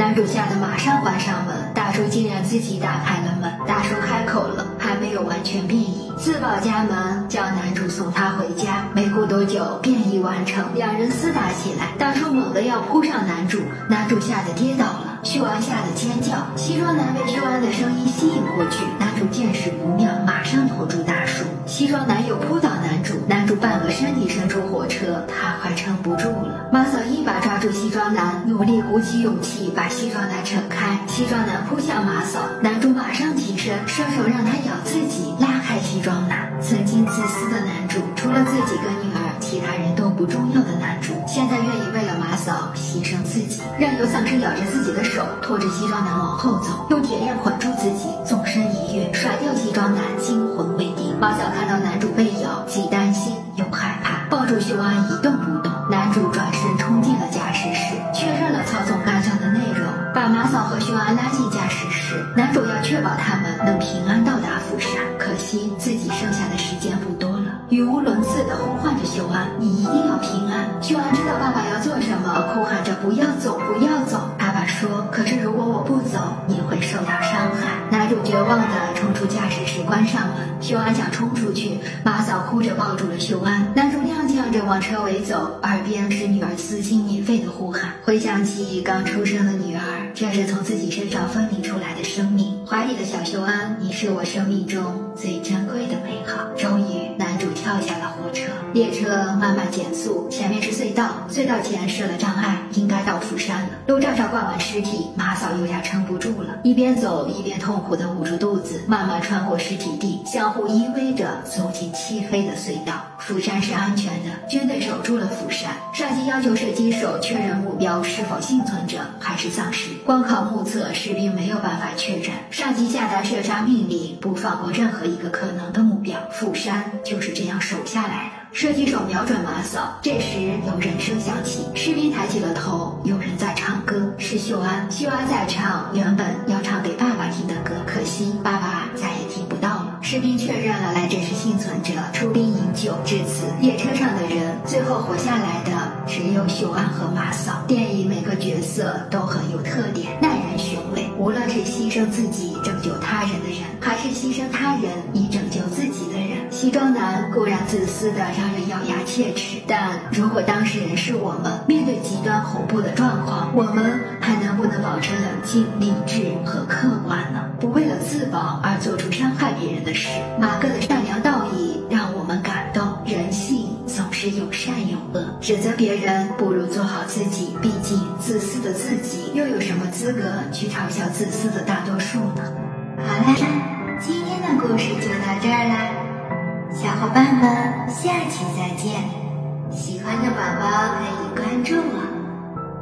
男主吓得马上关上门，大叔竟然自己打开了门。大叔开口了，还没有完全变异，自报家门，叫男主送他回家。没过多久，变异完成，两人厮打起来。大叔猛地要扑上男主，男主吓得跌倒了，秀安吓得尖叫。西装男被秀安的声音吸引过去，男主见势不妙，马上拖住大叔。西装男又扑倒半个身体伸出火车，他快撑不住了。马嫂一把抓住西装男，努力鼓起勇气把西装男扯开。西装男扑向马嫂，男主马上起身，伸手让他咬自己，拉开西装男。曾经自私的男主，除了自己跟女儿，其他人都不重要的男主，现在愿意为了马嫂牺牲自己，任由丧尸咬着自己的手，拖着西装男往后走，用铁链捆住自己，纵身一跃，甩掉西装男，惊魂未定。马嫂看到男主被咬，既担心又害怕，抱住秀安一动不动。男主转身冲进了驾驶室，确认了操纵干将的内容，把马嫂和秀安拉进驾驶室。男主要确保他们能平安到达釜山，可惜自己剩下的时间不多了，语无伦次地呼唤着秀安：“你一定要平安。”秀安知道爸爸要做什么，哭喊着：“不要走，不要走！”爸爸说：“可是绝望地冲出驾驶室，关上门。秀安想冲出去，马嫂哭着抱住了秀安。男主踉跄着往车尾走，耳边是女儿撕心裂肺的呼喊。回想起刚出生的女儿，这是从自己身上分离出来的生命。怀里的小秀安，你是我生命中最珍贵的美好。终于，男主跳下了火车，列车慢慢减速，前面是隧道，隧道前设了障碍，应该到。他挂满尸体，马嫂有点撑不住了，一边走一边痛苦地捂住肚子，慢慢穿过尸体地，相互依偎着走进漆黑的隧道。釜山是安全的，军队守住了釜山。上级要求射击手确认目标是否幸存者还是丧尸，光靠目测士兵没有办法确认。上级下达射杀命令，不放过任何一个可能的目标。釜山就是这样守下来的。射击手瞄准马嫂，这时有人声响起，士兵抬起了头，有人在，是秀安。秀安在唱原本要唱给爸爸听的歌，可惜爸爸再也听不到了。士兵确认了来者是幸存者，出兵营救。至此，列车上的人最后活下来的只有秀安和马嫂。电影每个角色都很有特点，耐人寻味。无论是牺牲自己拯救他人的人，还是牺牲他人以拯救自己的人，西装男固然自私的让人咬牙切齿，但如果当事人是我们，面对极端恐怖的状况，我们不能保持冷静、理智和客观呢？不为了自保而做出伤害别人的事。马哥的善良道义让我们感动，人性总是有善有恶，指责别人不如做好自己。毕竟自私的自己又有什么资格去嘲笑自私的大多数呢？好啦，今天的故事就到这儿啦，小伙伴们，下期再见。喜欢的宝宝可以关注我，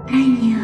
爱你哦。